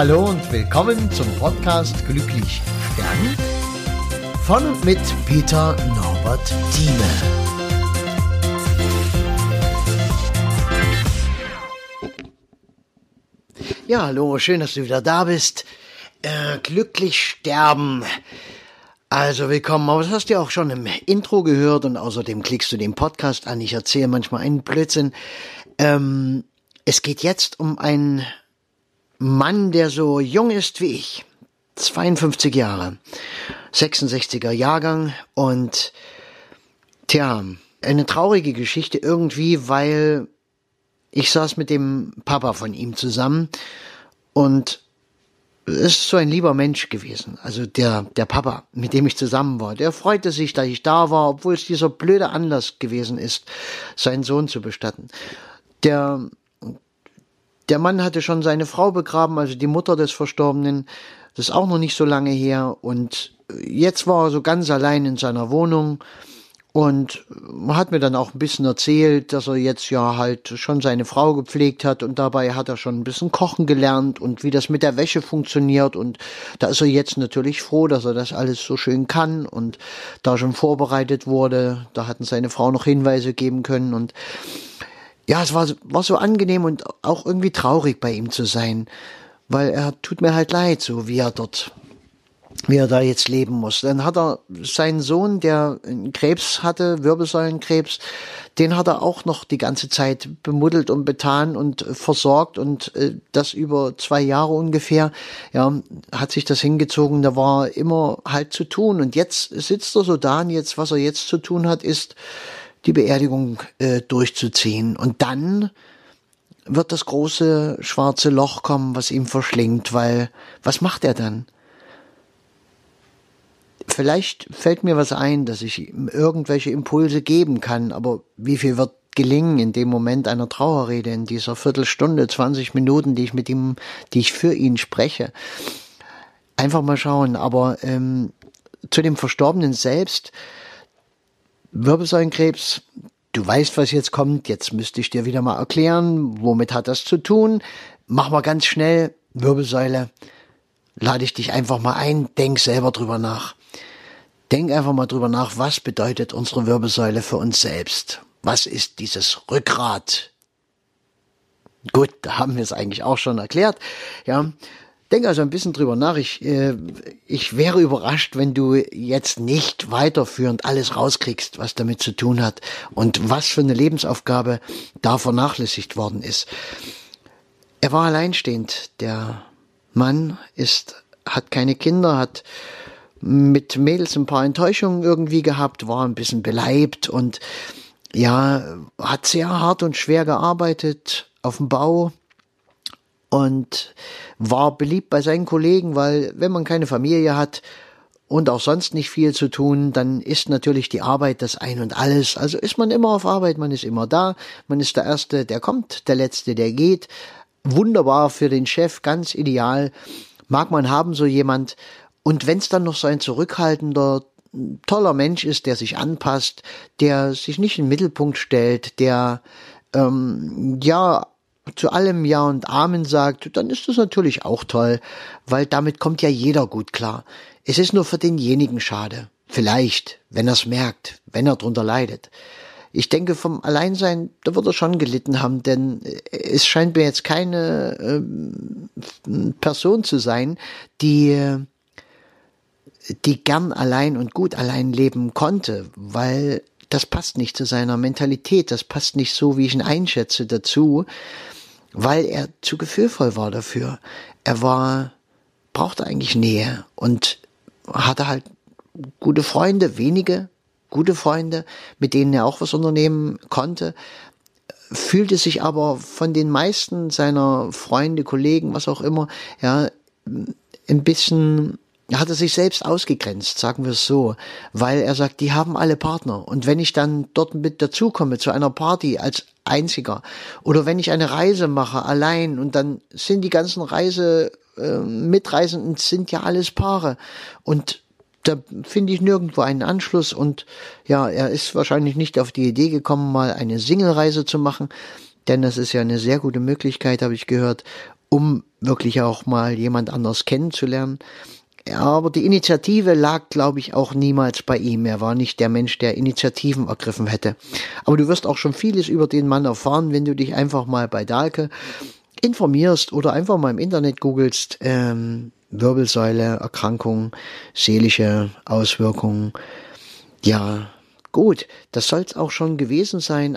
Hallo und willkommen zum Podcast Glücklich Sterben von und mit Peter Norbert Thieme. Ja, hallo, schön, dass du wieder da bist. Äh, glücklich sterben. Also willkommen, aber das hast du ja auch schon im Intro gehört und außerdem klickst du den Podcast an. Ich erzähle manchmal einen Blödsinn. Ähm, es geht jetzt um einen Mann, der so jung ist wie ich. 52 Jahre. 66er Jahrgang und tja, eine traurige Geschichte irgendwie, weil ich saß mit dem Papa von ihm zusammen und es ist so ein lieber Mensch gewesen. Also der, der Papa, mit dem ich zusammen war, der freute sich, dass ich da war, obwohl es dieser blöde Anlass gewesen ist, seinen Sohn zu bestatten. Der, der Mann hatte schon seine Frau begraben, also die Mutter des Verstorbenen. Das ist auch noch nicht so lange her. Und jetzt war er so ganz allein in seiner Wohnung und hat mir dann auch ein bisschen erzählt, dass er jetzt ja halt schon seine Frau gepflegt hat und dabei hat er schon ein bisschen kochen gelernt und wie das mit der Wäsche funktioniert und da ist er jetzt natürlich froh, dass er das alles so schön kann und da schon vorbereitet wurde, da hatten seine Frau noch Hinweise geben können und ja, es war, war so angenehm und auch irgendwie traurig bei ihm zu sein, weil er tut mir halt leid, so wie er dort wie er da jetzt leben muss. Dann hat er seinen Sohn, der Krebs hatte, Wirbelsäulenkrebs, den hat er auch noch die ganze Zeit bemuddelt und betan und versorgt und äh, das über zwei Jahre ungefähr. Ja, hat sich das hingezogen, da war immer halt zu tun und jetzt sitzt er so da und jetzt, was er jetzt zu tun hat, ist die Beerdigung äh, durchzuziehen und dann wird das große schwarze Loch kommen, was ihm verschlingt, weil was macht er dann? Vielleicht fällt mir was ein, dass ich ihm irgendwelche Impulse geben kann, aber wie viel wird gelingen in dem Moment einer Trauerrede, in dieser Viertelstunde, 20 Minuten, die ich mit ihm, die ich für ihn spreche? Einfach mal schauen, aber ähm, zu dem Verstorbenen selbst, Wirbelsäulenkrebs, du weißt, was jetzt kommt, jetzt müsste ich dir wieder mal erklären, womit hat das zu tun? Mach mal ganz schnell, Wirbelsäule, lade ich dich einfach mal ein, denk selber drüber nach. Denk einfach mal drüber nach, was bedeutet unsere Wirbelsäule für uns selbst? Was ist dieses Rückgrat? Gut, da haben wir es eigentlich auch schon erklärt. Ja, denk also ein bisschen drüber nach. Ich, äh, ich wäre überrascht, wenn du jetzt nicht weiterführend alles rauskriegst, was damit zu tun hat und was für eine Lebensaufgabe da vernachlässigt worden ist. Er war alleinstehend. Der Mann ist, hat keine Kinder, hat mit Mädels ein paar Enttäuschungen irgendwie gehabt, war ein bisschen beleibt und ja, hat sehr hart und schwer gearbeitet auf dem Bau und war beliebt bei seinen Kollegen, weil wenn man keine Familie hat und auch sonst nicht viel zu tun, dann ist natürlich die Arbeit das Ein und Alles. Also ist man immer auf Arbeit, man ist immer da, man ist der Erste, der kommt, der Letzte, der geht. Wunderbar für den Chef, ganz ideal. Mag man haben, so jemand. Und wenn es dann noch so ein zurückhaltender, toller Mensch ist, der sich anpasst, der sich nicht in den Mittelpunkt stellt, der ähm, ja zu allem Ja und Amen sagt, dann ist das natürlich auch toll, weil damit kommt ja jeder gut klar. Es ist nur für denjenigen schade. Vielleicht, wenn er es merkt, wenn er drunter leidet. Ich denke, vom Alleinsein, da wird er schon gelitten haben, denn es scheint mir jetzt keine äh, Person zu sein, die die gern allein und gut allein leben konnte, weil das passt nicht zu seiner Mentalität, das passt nicht so, wie ich ihn einschätze, dazu, weil er zu gefühlvoll war dafür. Er war, brauchte eigentlich Nähe und hatte halt gute Freunde, wenige gute Freunde, mit denen er auch was unternehmen konnte, fühlte sich aber von den meisten seiner Freunde, Kollegen, was auch immer, ja, ein bisschen hat er sich selbst ausgegrenzt, sagen wir es so, weil er sagt, die haben alle Partner. Und wenn ich dann dort mit dazukomme zu einer Party als einziger oder wenn ich eine Reise mache allein und dann sind die ganzen Reise äh, Mitreisenden sind ja alles Paare und da finde ich nirgendwo einen Anschluss und ja, er ist wahrscheinlich nicht auf die Idee gekommen, mal eine Single-Reise zu machen, denn das ist ja eine sehr gute Möglichkeit, habe ich gehört. um wirklich auch mal jemand anders kennenzulernen. Aber die Initiative lag, glaube ich, auch niemals bei ihm. Er war nicht der Mensch, der Initiativen ergriffen hätte. Aber du wirst auch schon vieles über den Mann erfahren, wenn du dich einfach mal bei Dahlke informierst oder einfach mal im Internet googelst. Ähm, Wirbelsäule, Erkrankung, seelische Auswirkungen. Ja, gut, das soll es auch schon gewesen sein.